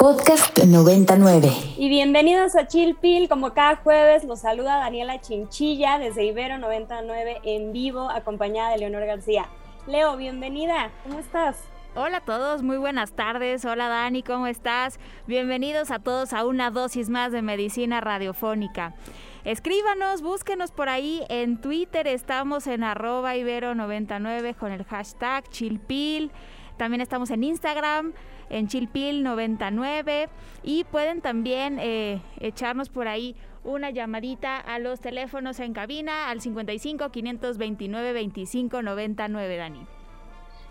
Podcast 99. Y bienvenidos a Chilpil, como cada jueves los saluda Daniela Chinchilla desde Ibero 99 en vivo, acompañada de Leonor García. Leo, bienvenida, ¿cómo estás? Hola a todos, muy buenas tardes. Hola Dani, ¿cómo estás? Bienvenidos a todos a una dosis más de medicina radiofónica. Escríbanos, búsquenos por ahí en Twitter, estamos en arroba ibero99 con el hashtag chilpil. También estamos en Instagram en Chilpil99 y pueden también eh, echarnos por ahí una llamadita a los teléfonos en cabina al 55 529 25 99 Dani.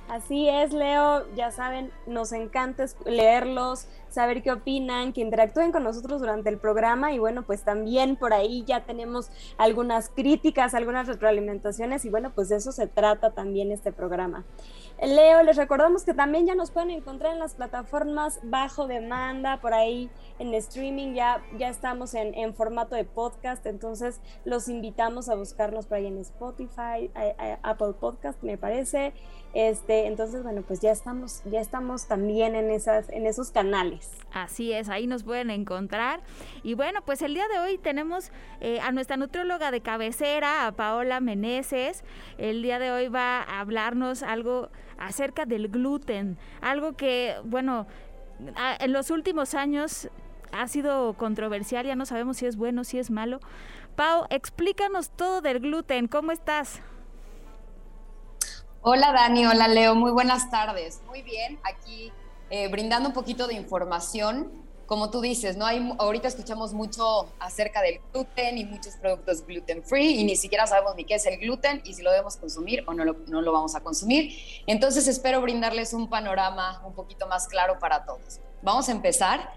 Así es, Leo, ya saben, nos encanta leerlos, saber qué opinan, que interactúen con nosotros durante el programa. Y bueno, pues también por ahí ya tenemos algunas críticas, algunas retroalimentaciones. Y bueno, pues de eso se trata también este programa. Leo, les recordamos que también ya nos pueden encontrar en las plataformas bajo demanda, por ahí en streaming. Ya, ya estamos en, formato de podcast, entonces los invitamos a buscarnos por ahí en Spotify, Apple Podcast me parece, este, entonces bueno, pues ya estamos, ya estamos también en, esas, en esos canales. Así es, ahí nos pueden encontrar. Y bueno, pues el día de hoy tenemos eh, a nuestra nutróloga de cabecera, a Paola Meneses. El día de hoy va a hablarnos algo acerca del gluten, algo que, bueno, en los últimos años ha sido controversial, ya no sabemos si es bueno, si es malo. Pau, explícanos todo del gluten, ¿cómo estás? Hola Dani, hola Leo, muy buenas tardes. Muy bien, aquí eh, brindando un poquito de información como tú dices, ¿no? Hay, ahorita escuchamos mucho acerca del gluten y muchos productos gluten free y ni siquiera sabemos ni qué es el gluten y si lo debemos consumir o no lo, no lo vamos a consumir. Entonces espero brindarles un panorama un poquito más claro para todos. Vamos a empezar.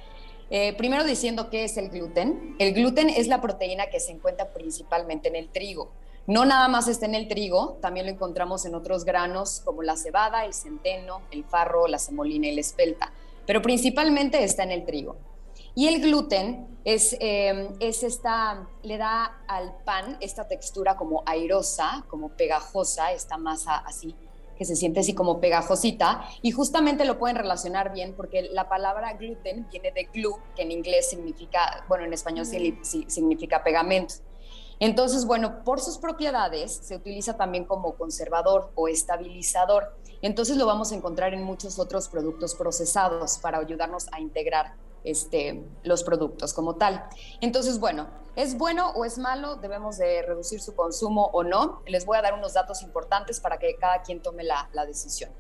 Eh, primero diciendo qué es el gluten. El gluten es la proteína que se encuentra principalmente en el trigo. No nada más está en el trigo, también lo encontramos en otros granos como la cebada, el centeno, el farro, la semolina y la espelta pero principalmente está en el trigo. Y el gluten es, eh, es esta, le da al pan esta textura como airosa, como pegajosa, esta masa así, que se siente así como pegajosita, y justamente lo pueden relacionar bien porque la palabra gluten viene de glue, que en inglés significa, bueno, en español significa pegamento. Entonces, bueno, por sus propiedades se utiliza también como conservador o estabilizador. Entonces lo vamos a encontrar en muchos otros productos procesados para ayudarnos a integrar este, los productos como tal. Entonces, bueno, ¿es bueno o es malo? ¿Debemos de reducir su consumo o no? Les voy a dar unos datos importantes para que cada quien tome la, decisión.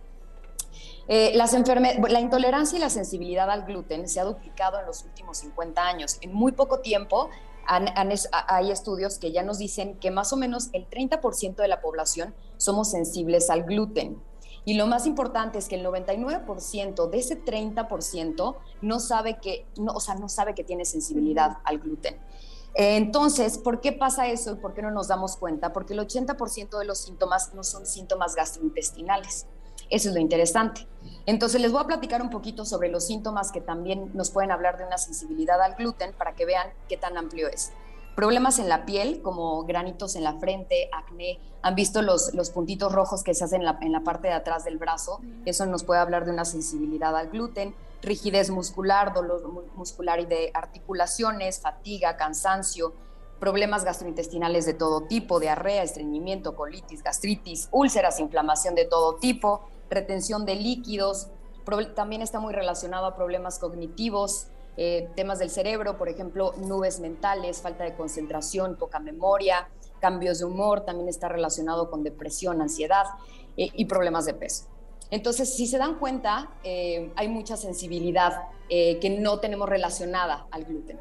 Eh, las la intolerancia y la sensibilidad al gluten se ha duplicado en los últimos 50 años. En muy poco tiempo hay estudios que ya nos dicen que más o menos el 30% de la población somos sensibles al gluten. Y lo más importante es que el 99% de ese 30% no sabe que, o sea, no sabe que tiene sensibilidad al gluten. Entonces, ¿por qué pasa eso y por qué no nos damos cuenta? Porque el 80% de los síntomas no son síntomas gastrointestinales. Eso es lo interesante. Entonces les voy a platicar un poquito sobre los síntomas que también nos pueden hablar de una sensibilidad al gluten para que vean qué tan amplio es. Problemas en la piel, como granitos en la frente, acné. ¿Han visto los, los puntitos rojos que se hacen en la, en la parte de atrás del brazo? Eso nos puede hablar de una sensibilidad al gluten. Rigidez muscular, dolor muscular y de articulaciones, fatiga, cansancio, problemas gastrointestinales de todo tipo, diarrea, estreñimiento, colitis, gastritis, úlceras, inflamación de todo tipo, retención de líquidos, también está muy relacionado a problemas cognitivos, eh, temas del cerebro, por ejemplo, nubes mentales, falta de concentración, poca memoria, cambios de humor, también está relacionado con depresión, ansiedad eh, y problemas de peso. Entonces, si se dan cuenta, eh, hay mucha sensibilidad que no tenemos relacionada al gluten.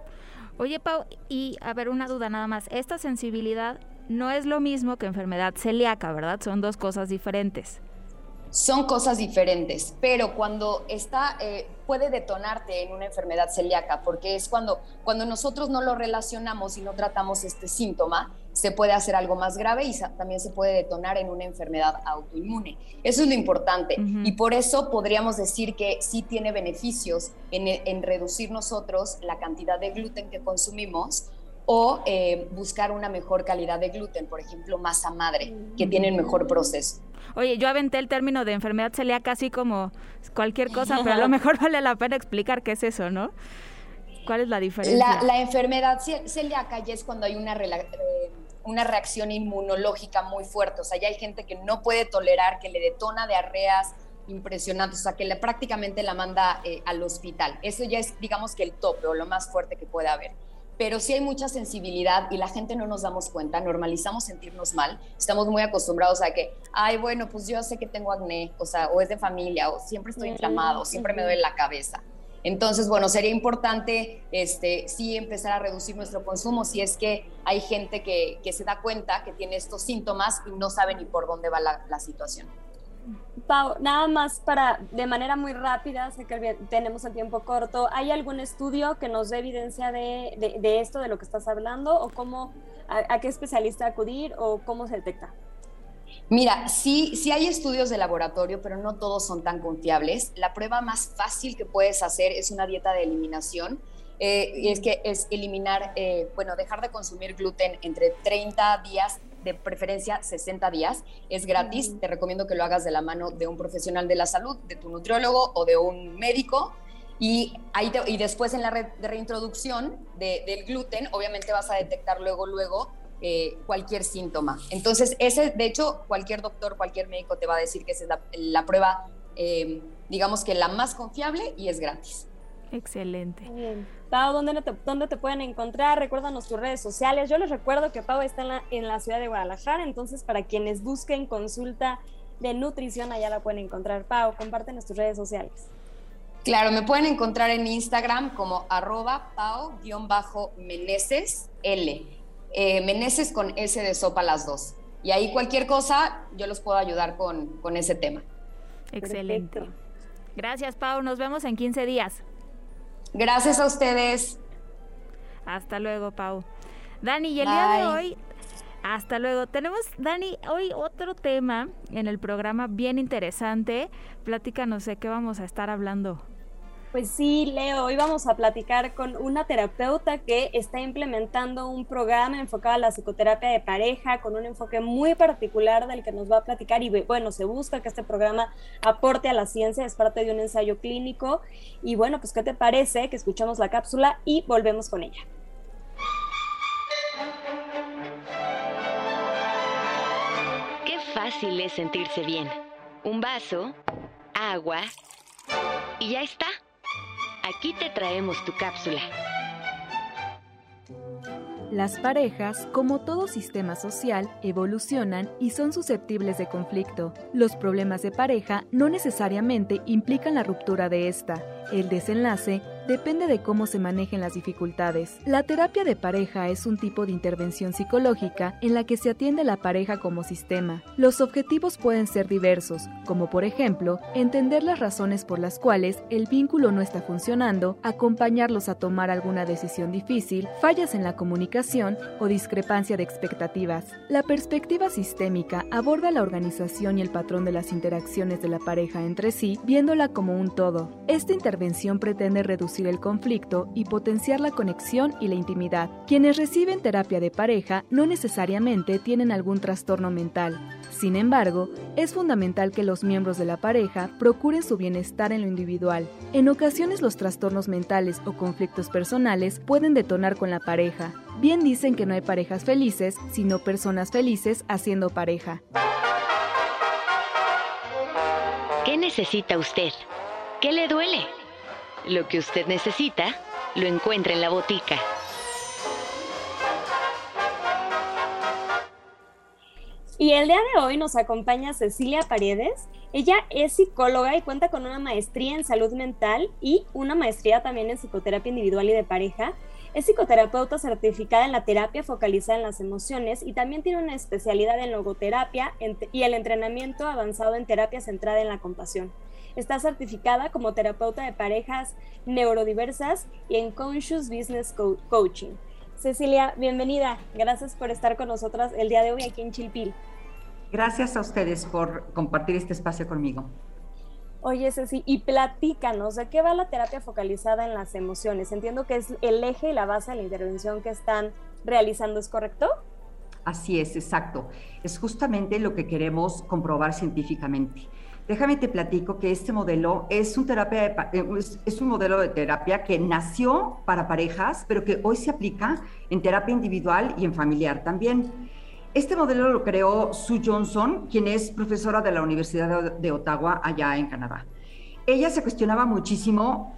Oye, Pau, y a ver, una duda nada más. Esta sensibilidad no es lo mismo que enfermedad celíaca, ¿verdad? Son dos cosas diferentes son cosas diferentes, pero cuando está, eh, puede detonarte en una enfermedad celíaca, porque es cuando, cuando nosotros no lo relacionamos y no tratamos este síntoma, se puede hacer algo más grave y también se puede detonar en una enfermedad autoinmune. Eso es lo importante. Y por eso podríamos decir que sí tiene beneficios en, en reducir nosotros la cantidad de gluten que consumimos o eh, buscar una mejor calidad de gluten, por ejemplo, masa madre, que tienen mejor proceso. Oye, yo aventé el término de enfermedad celíaca así como cualquier cosa, pero a lo mejor vale la pena explicar qué es eso, ¿no? ¿Cuál es la diferencia? La, enfermedad celíaca ya es cuando hay una, eh, una reacción inmunológica muy fuerte. O sea, ya hay gente que no puede tolerar, que le detona diarreas impresionantes, o sea, que le, prácticamente la manda eh, al hospital. Eso ya es, digamos que el tope o lo más fuerte que puede haber pero sí hay mucha sensibilidad y la gente no nos damos cuenta, normalizamos sentirnos mal, estamos muy acostumbrados a que, ay, bueno, pues yo sé que tengo acné, o sea, o es de familia, o siempre estoy inflamado, o siempre me duele la cabeza. Entonces, bueno, sería importante este, sí empezar a reducir nuestro consumo si es que hay gente que, que se da cuenta que tiene estos síntomas y no sabe ni por dónde va la, la situación. Pau, nada más para, de manera muy rápida, sé que tenemos el tiempo corto, ¿hay algún estudio que nos dé evidencia de, de, esto, de lo que estás hablando, o cómo, a, qué especialista acudir, o cómo se detecta? Mira, sí, sí hay estudios de laboratorio, pero no todos son tan confiables. La prueba más fácil que puedes hacer es una dieta de eliminación. Eh, y es que es eliminar, eh, bueno, dejar de consumir gluten entre 30 días de preferencia 60 días. Es gratis. Te recomiendo que lo hagas de la mano de un profesional de la salud, de tu nutriólogo o de un médico. Y, ahí y después en la reintroducción del gluten, obviamente vas a detectar luego, luego eh, cualquier síntoma. Entonces, ese, de hecho, cualquier doctor, cualquier médico te va a decir que esa es la, prueba, eh, digamos que la más confiable y es gratis. Excelente. bien. Pau, ¿dónde te, ¿dónde te pueden encontrar? Recuérdanos tus redes sociales. Yo les recuerdo que Pau está en la, en la ciudad de Guadalajara, entonces para quienes busquen consulta de nutrición, allá la pueden encontrar. Pau, compártenos tus redes sociales. Claro, me pueden encontrar en Instagram como arroba pau-meneses L. Eh, meneses con S de sopa las dos. Y ahí cualquier cosa, yo los puedo ayudar con, con ese tema. Excelente. Gracias, Pau. Nos vemos en 15 días. Gracias a ustedes. Hasta luego, Pau. Dani, y el día de hoy, hasta luego. Tenemos, Dani, hoy otro tema en el programa bien interesante. Platícanos de qué vamos a estar hablando. Pues sí, Leo, hoy vamos a platicar con una terapeuta que está implementando un programa enfocado a la psicoterapia de pareja con un enfoque muy particular del que nos va a platicar y bueno, se busca que este programa aporte a la ciencia, es parte de un ensayo clínico y bueno, pues ¿qué te parece que escuchamos la cápsula y volvemos con ella? Qué fácil es sentirse bien. Un vaso, agua y ya está Aquí te traemos tu cápsula. Las parejas, como todo sistema social, evolucionan y son susceptibles de conflicto. Los problemas de pareja no necesariamente implican la ruptura de esta. El desenlace depende de cómo se manejen las dificultades. La terapia de pareja es un tipo de intervención psicológica en la que se atiende la pareja como sistema. Los objetivos pueden ser diversos, como por ejemplo, entender las razones por las cuales el vínculo no está funcionando, acompañarlos a tomar alguna decisión difícil, fallas en la comunicación o discrepancia de expectativas. La perspectiva sistémica aborda la organización y el patrón de las interacciones de la pareja entre sí, viéndola como un todo. Esta intervención pretende reducir el conflicto y potenciar la conexión y la intimidad. Quienes reciben terapia de pareja no necesariamente tienen algún trastorno mental. Sin embargo, es fundamental que los miembros de la pareja procuren su bienestar en lo individual. En ocasiones los trastornos mentales o conflictos personales pueden detonar con la pareja. Bien dicen que no hay parejas felices, sino personas felices haciendo pareja. ¿Qué necesita usted? ¿Qué le duele? Lo que usted necesita, lo encuentra en la botica. Y el día de hoy nos acompaña Cecilia Paredes. Ella es psicóloga y cuenta con una maestría en salud mental y una maestría también en psicoterapia individual y de pareja. Es psicoterapeuta certificada en la terapia focalizada en las emociones y también tiene una especialidad en logoterapia y el entrenamiento avanzado en terapia centrada en la compasión. Está certificada como terapeuta de parejas neurodiversas y en Conscious Business Coaching. Cecilia, bienvenida. Gracias por estar con nosotras el día de hoy aquí en Chilpil. Gracias a ustedes por compartir este espacio conmigo. Oye, Ceci, y platícanos, ¿de qué va la terapia focalizada en las emociones? Entiendo que es el eje y la base de la intervención que están realizando, ¿es correcto? Así es, exacto. Es justamente lo que queremos comprobar científicamente. Déjame te platico que este modelo es un, terapia eh, es un modelo de terapia que nació para parejas, pero que hoy se aplica en terapia individual y en familiar también. Este modelo lo creó Sue Johnson, quien es profesora de la Universidad de Ottawa, allá en Canadá. Ella se cuestionaba muchísimo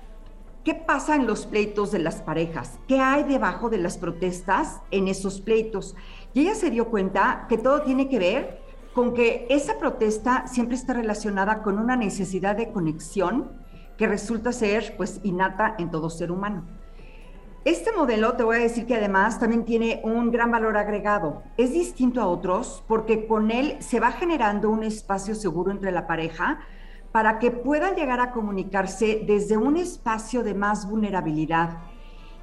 qué pasa en los pleitos de las parejas, qué hay debajo de las protestas en esos pleitos. Y ella se dio cuenta que todo tiene que ver con que esa protesta siempre está relacionada con una necesidad de conexión que resulta ser pues innata en todo ser humano. Este modelo, te voy a decir que además también tiene un gran valor agregado. Es distinto a otros porque con él se va generando un espacio seguro entre la pareja para que puedan llegar a comunicarse desde un espacio de más vulnerabilidad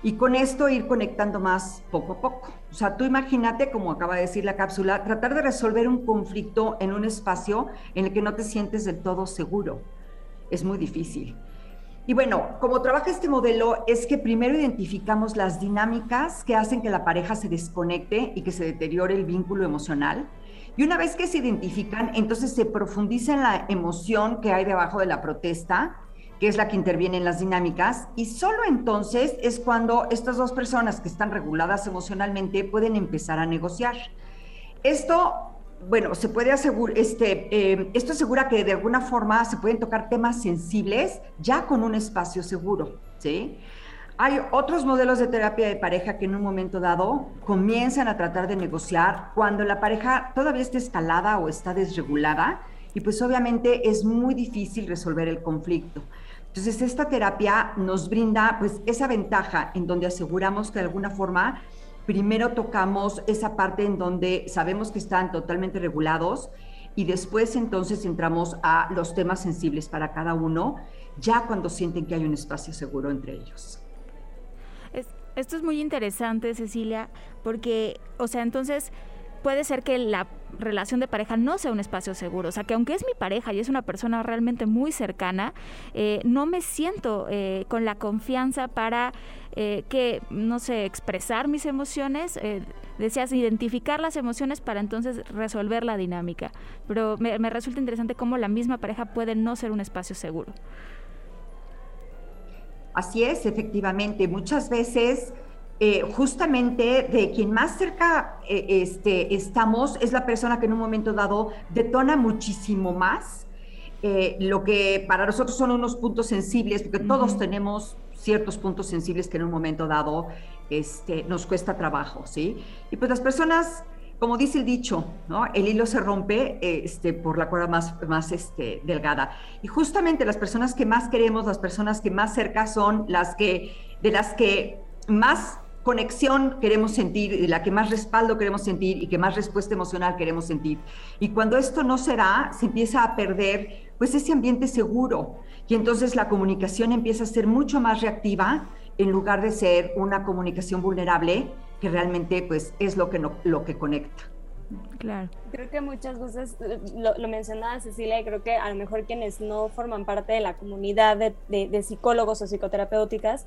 y con esto ir conectando más poco a poco. O sea, tú imagínate, como acaba de decir la cápsula, tratar de resolver un conflicto en un espacio en el que no te sientes del todo seguro. Es muy difícil. Y bueno, como trabaja este modelo es que primero identificamos las dinámicas que hacen que la pareja se desconecte y que se deteriore el vínculo emocional. Y una vez que se identifican, entonces se profundiza en la emoción que hay debajo de la protesta que es la que interviene en las dinámicas, y solo entonces es cuando estas dos personas que están reguladas emocionalmente pueden empezar a negociar. Esto, bueno, se puede asegurar, este, eh, esto asegura que de alguna forma se pueden tocar temas sensibles ya con un espacio seguro, ¿sí? Hay otros modelos de terapia de pareja que en un momento dado comienzan a tratar de negociar cuando la pareja todavía está escalada o está desregulada y pues obviamente es muy difícil resolver el conflicto. Entonces, esta terapia nos brinda pues esa ventaja en donde aseguramos que de alguna forma primero tocamos esa parte en donde sabemos que están totalmente regulados y después entonces entramos a los temas sensibles para cada uno, ya cuando sienten que hay un espacio seguro entre ellos. esto es muy interesante, Cecilia, porque, o sea, entonces puede ser que la relación de pareja no sea un espacio seguro. O sea, que aunque es mi pareja y es una persona realmente muy cercana, eh, no me siento eh, con la confianza para eh, que, no sé, expresar mis emociones. deseas identificar las emociones para entonces resolver la dinámica. Pero me resulta interesante cómo la misma pareja puede no ser un espacio seguro. Así es, efectivamente. Muchas veces eh, justamente de quien más cerca eh, este, estamos es la persona que en un momento dado detona muchísimo más eh, lo que para nosotros son unos puntos sensibles, porque todos tenemos ciertos puntos sensibles que en un momento dado este, nos cuesta trabajo, ¿sí? Y pues las personas, como dice el dicho, ¿no? El hilo se rompe este, por la cuerda más, más este, delgada. Y justamente las personas que más queremos, las personas que más cerca son las que, de las que más conexión queremos sentir, la que más respaldo queremos sentir y que más respuesta emocional queremos sentir. Y cuando esto no se da, se empieza a perder pues ese ambiente seguro y entonces la comunicación empieza a ser mucho más reactiva en lugar de ser una comunicación vulnerable que realmente pues es lo que, no, lo que conecta. Claro. Creo que muchas veces, lo, lo, mencionaba Cecilia, y creo que a lo mejor quienes no forman parte de la comunidad de, de, psicólogos o psicoterapéuticas,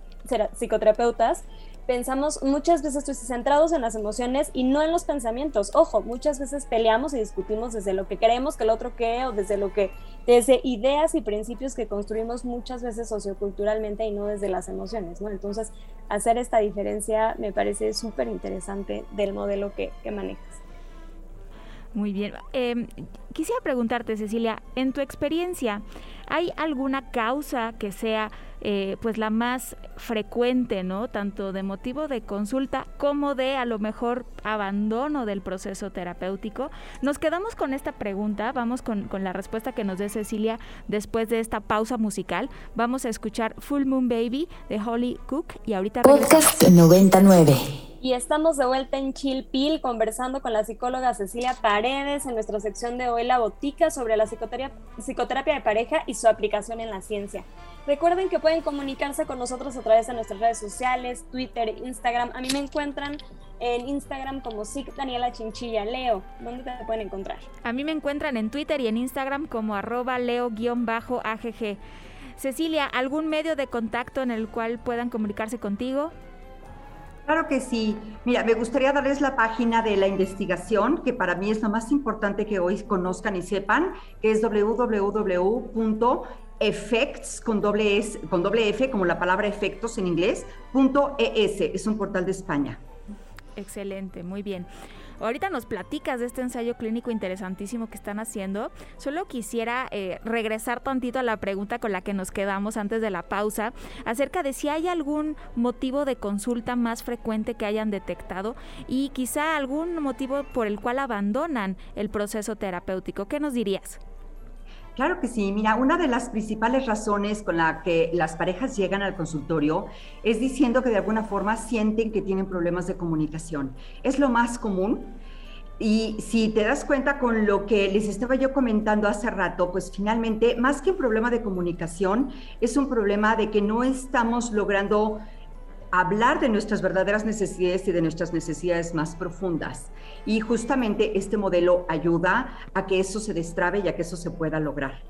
psicoterapeutas, pensamos muchas veces centrados en las emociones y no en los pensamientos. Ojo, muchas veces peleamos y discutimos desde lo que queremos que el otro cree o desde lo que, desde ideas y principios que construimos muchas veces socioculturalmente y no desde las emociones, ¿no? Entonces, hacer esta diferencia me parece súper interesante del modelo que, que manejas. Muy bien. Em, quisiera preguntarte, Cecilia, en tu experiencia, ¿hay alguna causa que sea eh, pues la más frecuente, ¿no? Tanto de motivo de consulta como de a lo mejor abandono del proceso terapéutico. Nos quedamos con esta pregunta, vamos con, con la respuesta que nos dé Cecilia después de esta pausa musical. Vamos a escuchar Full Moon Baby de Holly Cook y ahorita Podcast 99. Y estamos de vuelta en Chilpil conversando con la psicóloga Cecilia Paredes en nuestra sección de hoy La Botica sobre la psicoterapia, psicoterapia de pareja y su aplicación en la ciencia. Recuerden que pueden comunicarse con nosotros a través de nuestras redes sociales, Twitter, Instagram. A mí me encuentran en Instagram como SIC Daniela Chinchilla. Leo, ¿dónde te pueden encontrar? A mí me encuentran en Twitter y en Instagram como arroba leo-agg. Cecilia, ¿algún medio de contacto en el cual puedan comunicarse contigo? Claro que sí. Mira, me gustaría darles la página de la investigación, que para mí es lo más importante que hoy conozcan y sepan, que es www.effects con doble, con doble F, como la palabra efectos en inglés, punto .es. Es un portal de España. Excelente, muy bien. Ahorita nos platicas de este ensayo clínico interesantísimo que están haciendo. Solo quisiera eh, regresar tantito a la pregunta con la que nos quedamos antes de la pausa, acerca de si hay algún motivo de consulta más frecuente que hayan detectado y quizá algún motivo por el cual abandonan el proceso terapéutico. ¿Qué nos dirías? Claro que sí. Mira, una de las principales razones con la que las parejas llegan al consultorio es diciendo que de alguna forma sienten que tienen problemas de comunicación. Es lo más común. Y si te das cuenta con lo que les estaba yo comentando hace rato, pues finalmente, más que un problema de comunicación, es un problema de que no estamos logrando hablar de nuestras verdaderas necesidades y de nuestras necesidades más profundas. Y justamente este modelo ayuda a que eso se destrabe y a que eso se pueda lograr.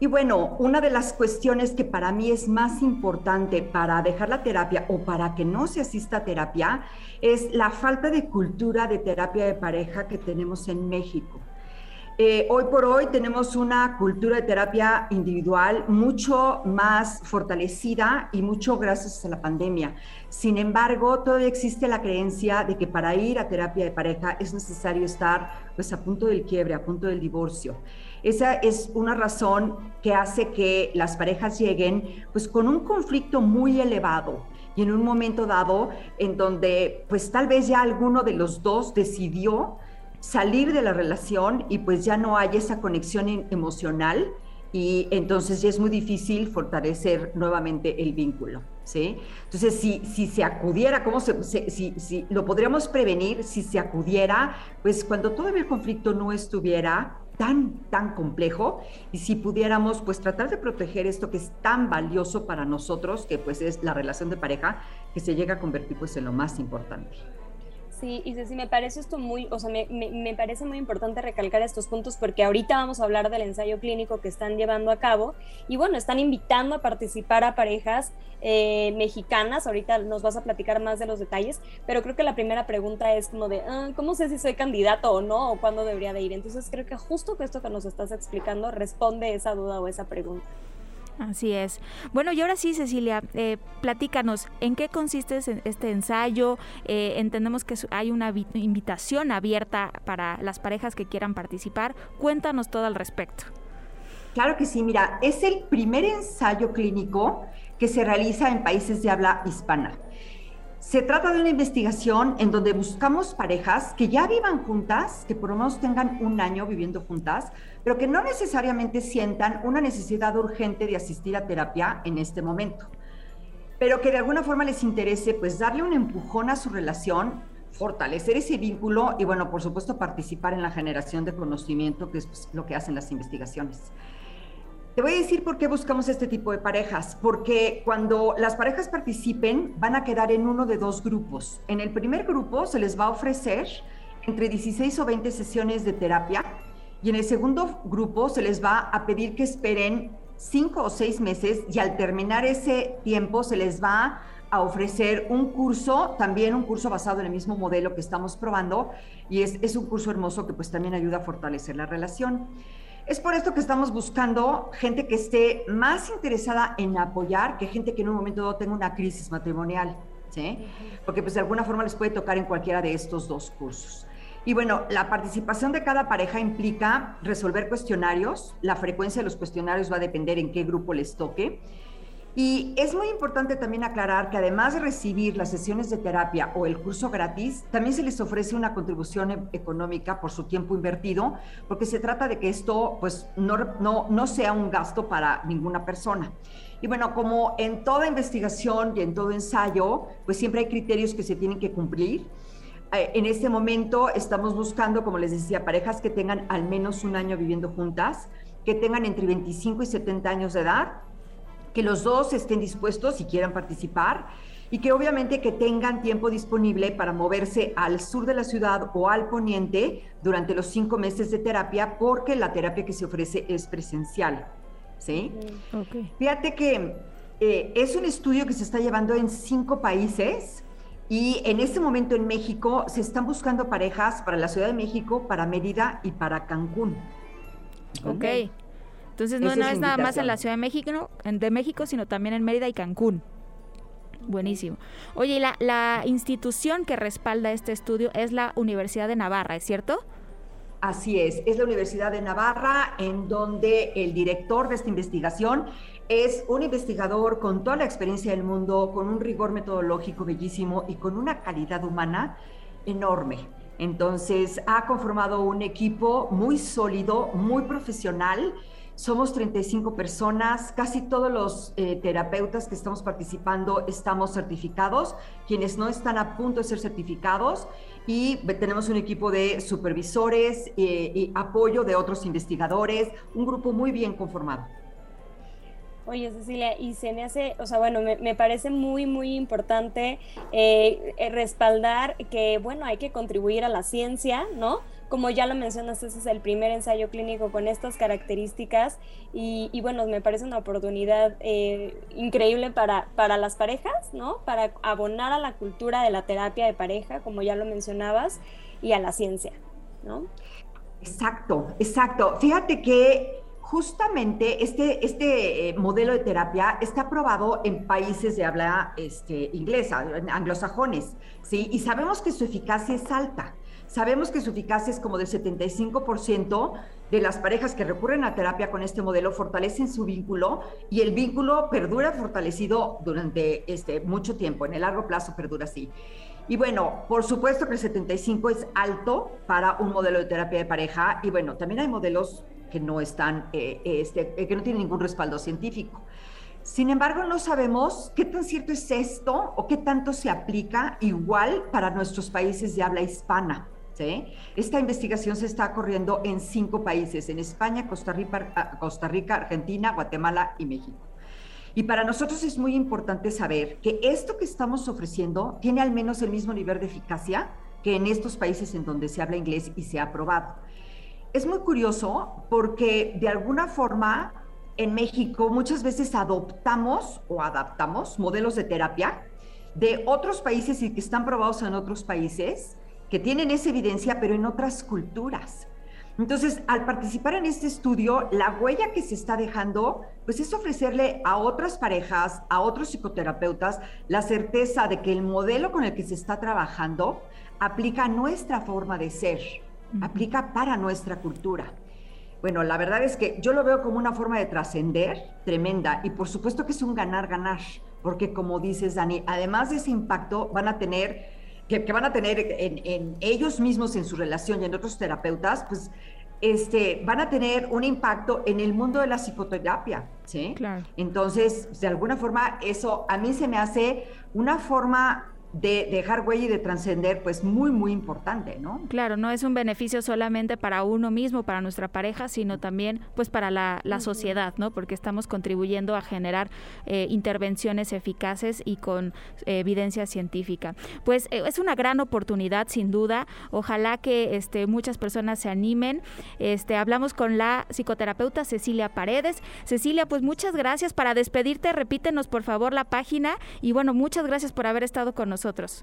Y bueno, una de las cuestiones que para mí es más importante para dejar la terapia o para que no se asista a terapia es la falta de cultura de terapia de pareja que tenemos en México. Eh, hoy por hoy tenemos una cultura de terapia individual mucho más fortalecida y mucho gracias a la pandemia. Sin embargo, todavía existe la creencia de que para ir a terapia de pareja es necesario estar pues, a punto del quiebre, a punto del divorcio. Esa es una razón que hace que las parejas lleguen pues, con un conflicto muy elevado y en un momento dado en donde pues tal vez ya alguno de los dos decidió salir de la relación y pues ya no hay esa conexión e-, emocional y entonces ya es muy difícil fortalecer nuevamente el vínculo, ¿sí? Entonces, si, si se acudiera, ¿cómo se, si, si lo podríamos prevenir si se acudiera, pues cuando todavía el conflicto no estuviera tan, tan complejo y si pudiéramos pues tratar de proteger esto que es tan valioso para nosotros, que pues es la relación de pareja, que se llega a convertir pues en lo más importante. Sí, y sí, me parece esto muy, o sea, me, me, parece muy importante recalcar estos puntos porque ahorita vamos a hablar del ensayo clínico que están llevando a cabo y bueno, están invitando a participar a parejas eh, mexicanas, ahorita nos vas a platicar más de los detalles, pero creo que la primera pregunta es como de, ah, ¿cómo sé si soy candidato o no o cuándo debería de ir? Entonces creo que justo que esto que nos estás explicando responde esa duda o esa pregunta. Así es. Bueno, y ahora sí, Cecilia, eh, platícanos, ¿en qué consiste este ensayo? Eh, entendemos que hay una invitación abierta para las parejas que quieran participar. Cuéntanos todo al respecto. Claro que sí, mira, es el primer ensayo clínico que se realiza en países de habla hispana. Se trata de una investigación en donde buscamos parejas que ya vivan juntas, que por lo menos tengan un año viviendo juntas, pero que no necesariamente sientan una necesidad urgente de asistir a terapia en este momento, pero que de alguna forma les interese pues darle un empujón a su relación, fortalecer ese vínculo y bueno, por supuesto participar en la generación de conocimiento, que es pues, lo que hacen las investigaciones. Te voy a decir por qué buscamos este tipo de parejas, porque cuando las parejas participen van a quedar en uno de dos grupos. En el primer grupo se les va a ofrecer entre 16 o 20 sesiones de terapia y en el segundo grupo se les va a pedir que esperen 5 o 6 meses y al terminar ese tiempo se les va a ofrecer un curso, también un curso basado en el mismo modelo que estamos probando y es, es un curso hermoso que pues también ayuda a fortalecer la relación. Es por esto que estamos buscando gente que esté más interesada en apoyar que gente que en un momento dado tenga una crisis matrimonial, ¿sí? Porque pues de alguna forma les puede tocar en cualquiera de estos dos cursos. Y bueno, la participación de cada pareja implica resolver cuestionarios. La frecuencia de los cuestionarios va a depender en qué grupo les toque. Y es muy importante también aclarar que además de recibir las sesiones de terapia o el curso gratis, también se les ofrece una contribución e- económica por su tiempo invertido, porque se trata de que esto pues no, no, no sea un gasto para ninguna persona. Y bueno, como en toda investigación y en todo ensayo, pues siempre hay criterios que se tienen que cumplir. Eh, En este momento estamos buscando, como les decía, parejas que tengan al menos un año viviendo juntas, que tengan entre 25 y 70 años de edad, que los dos estén dispuestos y quieran participar y que obviamente que tengan tiempo disponible para moverse al sur de la ciudad o al poniente durante los cinco meses de terapia porque la terapia que se ofrece es presencial. ¿sí? Ok. Fíjate que eh, es un estudio que se está llevando en cinco países y en este momento en México se están buscando parejas para la Ciudad de México, para Mérida y para Cancún. Ok. Entonces no, es nada más en la Ciudad de México, en- de México, sino también en Mérida y Cancún. Buenísimo. Oye, y la, la institución que respalda este estudio es la Universidad de Navarra, ¿es cierto? Así es, es la Universidad de Navarra en donde el director de esta investigación es un investigador con toda la experiencia del mundo, con un rigor metodológico bellísimo y con una calidad humana enorme. Entonces ha conformado un equipo muy sólido, muy profesional. Somos 35 personas, casi todos los eh, terapeutas que estamos participando estamos certificados, quienes no están a punto de ser certificados y tenemos un equipo de supervisores eh, y apoyo de otros investigadores, un grupo muy bien conformado. Oye, Cecilia, y se me hace, o sea, bueno, me, parece muy, muy importante eh, respaldar que, bueno, hay que contribuir a la ciencia, ¿no? Como ya lo mencionas, ese es el primer ensayo clínico con estas características y, bueno, me parece una oportunidad eh, increíble para, para las parejas, ¿no? Para abonar a la cultura de la terapia de pareja, como ya lo mencionabas, y a la ciencia, ¿no? Exacto, exacto. Fíjate que justamente este, este eh, modelo de terapia está aprobado en países de habla este, inglesa, anglosajones, ¿sí? Y sabemos que su eficacia es alta. Sabemos que su eficacia es como del 75% de las parejas que recurren a terapia con este modelo fortalecen su vínculo y el vínculo perdura fortalecido durante este, mucho tiempo, en el largo plazo perdura así. Y bueno, por supuesto que el 75 es alto para un modelo de terapia de pareja y bueno, también hay modelos que no están, eh, este, eh, que no tienen ningún respaldo científico. Sin embargo, no sabemos qué tan cierto es esto o qué tanto se aplica igual para nuestros países de habla hispana. Esta investigación se está corriendo en cinco países, en España, Costa Rica, ah, Costa Rica, Argentina, Guatemala y México. Y para nosotros es muy importante saber que esto que estamos ofreciendo tiene al menos el mismo nivel de eficacia que en estos países en donde se habla inglés y se ha aprobado. Es muy curioso porque de alguna forma en México muchas veces adoptamos o adaptamos modelos de terapia de otros países y que están probados en otros países, que tienen esa evidencia, pero en otras culturas. Entonces, al participar en este estudio, la huella que se está dejando, pues es ofrecerle a otras parejas, a otros psicoterapeutas, la certeza de que el modelo con el que se está trabajando aplica a nuestra forma de ser, aplica para nuestra cultura. Bueno, la verdad es que yo lo veo como una forma de trascender tremenda y por supuesto que es un ganar-ganar, porque como dices, Dani, además de ese impacto van a tener, que, que van a tener en, en, ellos mismos, en su relación y en otros terapeutas, pues este, van a tener un impacto en el mundo de la psicoterapia, ¿sí? Claro. Entonces, de alguna forma, eso a mí se me hace una forma de dejar huella y de trascender, pues muy, muy importante, ¿no? Claro, no es un beneficio solamente para uno mismo, para nuestra pareja, sino también pues para la, la sociedad, ¿no? Porque estamos contribuyendo a generar eh, intervenciones eficaces y con eh, evidencia científica. Pues eh, es una gran oportunidad, sin duda. Ojalá que este, muchas personas se animen. Este, hablamos con la psicoterapeuta Cecilia Paredes. Cecilia, pues muchas gracias. Para despedirte, repítenos por favor la página y bueno, muchas gracias por haber estado con nosotros.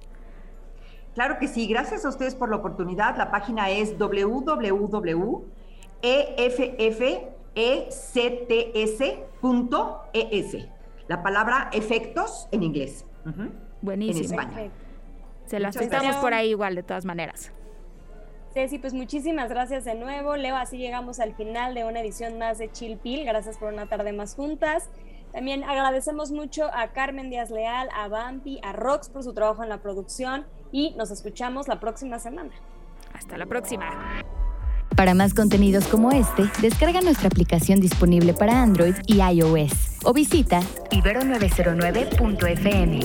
Claro que sí, gracias a ustedes por la oportunidad. La página es www.effects.es. La palabra efectos en inglés. Uh -huh. Buenísimo. En España. Perfecto. Se las estamos por ahí igual, de todas maneras. Ceci, pues muchísimas gracias de nuevo. Leo, así llegamos al final de una edición más de Chill Pill. Gracias por una tarde más juntas. También agradecemos mucho a Carmen Díaz Leal, a Bampi, a Rox por su trabajo en la producción y nos escuchamos la próxima semana. Hasta la próxima. Para más contenidos como este, descarga nuestra aplicación disponible para Android y iOS o visita ibero909.fm.